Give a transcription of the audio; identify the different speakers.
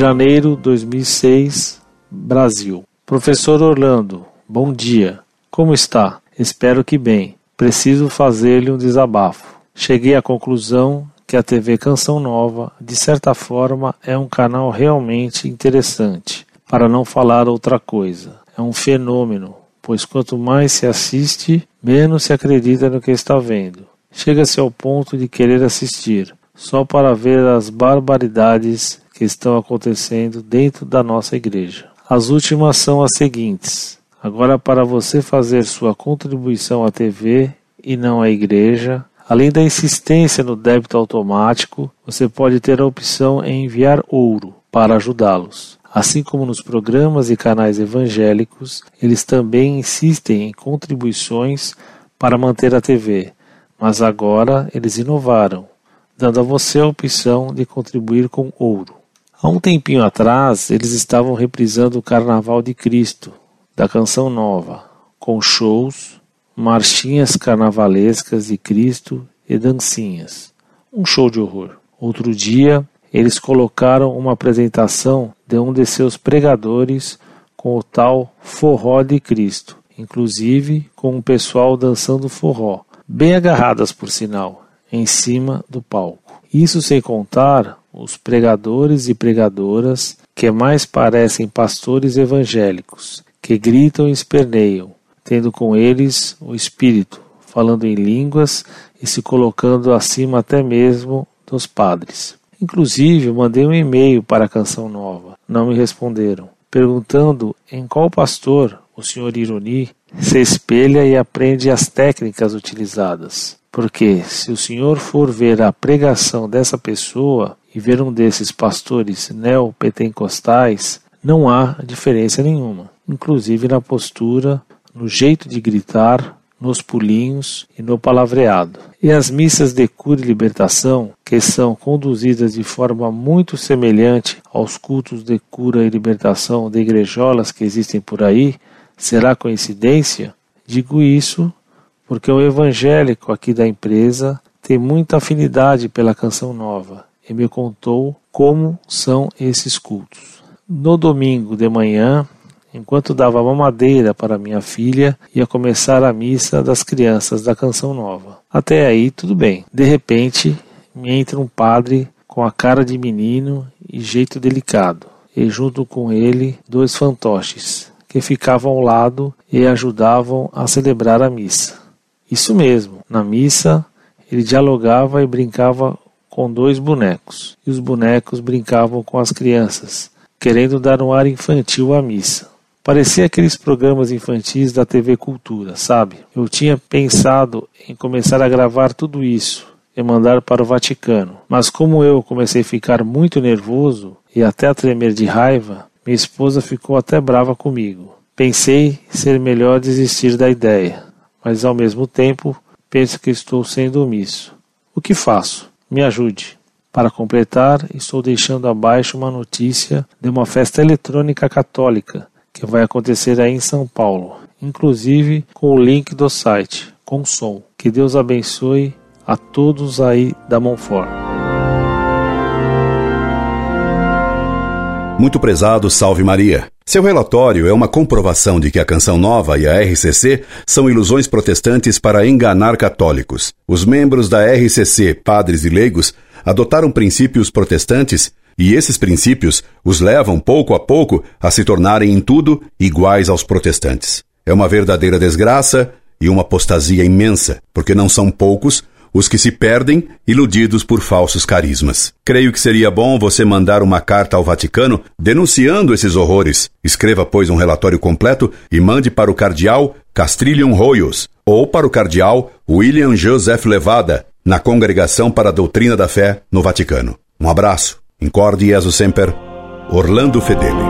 Speaker 1: Janeiro 2006, Brasil. Professor Orlando, bom dia. Como está? Espero que bem. Preciso fazer-lhe um desabafo. Cheguei à conclusão que a TV Canção Nova, de certa forma, é um canal realmente interessante, para não falar outra coisa. É um fenômeno, pois quanto mais se assiste, menos se acredita no que está vendo. Chega-se ao ponto de querer assistir, só para ver as barbaridades que estão acontecendo dentro da nossa igreja. As últimas são as seguintes. Agora, para você fazer sua contribuição à TV e não à igreja, Além da insistência no débito automático, você pode ter a opção em enviar ouro para ajudá-los. Assim como nos programas e canais evangélicos, eles também insistem em contribuições para manter a TV, mas agora eles inovaram, dando a você a opção de contribuir com ouro. Há um tempinho atrás, eles estavam reprisando o Carnaval de Cristo, da Canção Nova, com shows, marchinhas carnavalescas de Cristo e dancinhas. Um show de horror. Outro dia, eles colocaram uma apresentação de um de seus pregadores com o tal forró de Cristo, inclusive com o pessoal dançando forró, bem agarradas por sinal, em cima do palco. Isso sem contar os pregadores e pregadoras que mais parecem pastores evangélicos, que gritam e esperneiam, tendo com eles o Espírito, falando em línguas e se colocando acima até mesmo dos padres. Inclusive, mandei um e-mail para a Canção Nova. Não me responderam, perguntando em qual pastor o Sr. Ironi se espelha e aprende as técnicas utilizadas. Porque se o senhor for ver a pregação dessa pessoa e ver um desses pastores neopentecostais, não há diferença nenhuma, inclusive na postura no jeito de gritar, nos pulinhos e no palavreado. E as missas de cura e libertação, que são conduzidas de forma muito semelhante aos cultos de cura e libertação de igrejolas que existem por aí, será coincidência? Digo isso porque o evangélico aqui da empresa tem muita afinidade pela canção nova e me contou como são esses cultos. No domingo de manhã, Enquanto dava mamadeira para minha filha, ia começar a missa das crianças da Canção Nova. Até aí, tudo bem. De repente, me entra um padre com a cara de menino e jeito delicado, e junto com ele dois fantoches, que ficavam ao lado e ajudavam a celebrar a missa. Isso mesmo, na missa ele dialogava e brincava com dois bonecos, e os bonecos brincavam com as crianças, querendo dar um ar infantil à missa. Parecia aqueles programas infantis da TV Cultura, sabe? Eu tinha pensado em começar a gravar tudo isso e mandar para o Vaticano, mas como eu comecei a ficar muito nervoso e até a tremer de raiva, minha esposa ficou até brava comigo. Pensei ser melhor desistir da ideia, mas ao mesmo tempo penso que estou sendo omisso. O que faço? Me ajude. Para completar, estou deixando abaixo uma notícia de uma festa eletrônica católica que vai acontecer aí em São Paulo, inclusive com o link do site, com som. Que Deus abençoe a todos aí da Monfort.
Speaker 2: Muito prezado, salve Maria. Seu relatório é uma comprovação de que a Canção Nova e a RCC são ilusões protestantes para enganar católicos. Os membros da RCC, padres e leigos, adotaram princípios protestantes e esses princípios os levam, pouco a pouco, a se tornarem em tudo iguais aos protestantes. É uma verdadeira desgraça e uma apostasia imensa, porque não são poucos os que se perdem iludidos por falsos carismas. Creio que seria bom você mandar uma carta ao Vaticano denunciando esses horrores. Escreva, pois, um relatório completo e mande para o cardeal Castrillion Royos ou para o cardeal William Joseph Levada, na Congregação para a Doutrina da Fé, no Vaticano. Um abraço. Incorde Jesus Semper, Orlando Fedeli.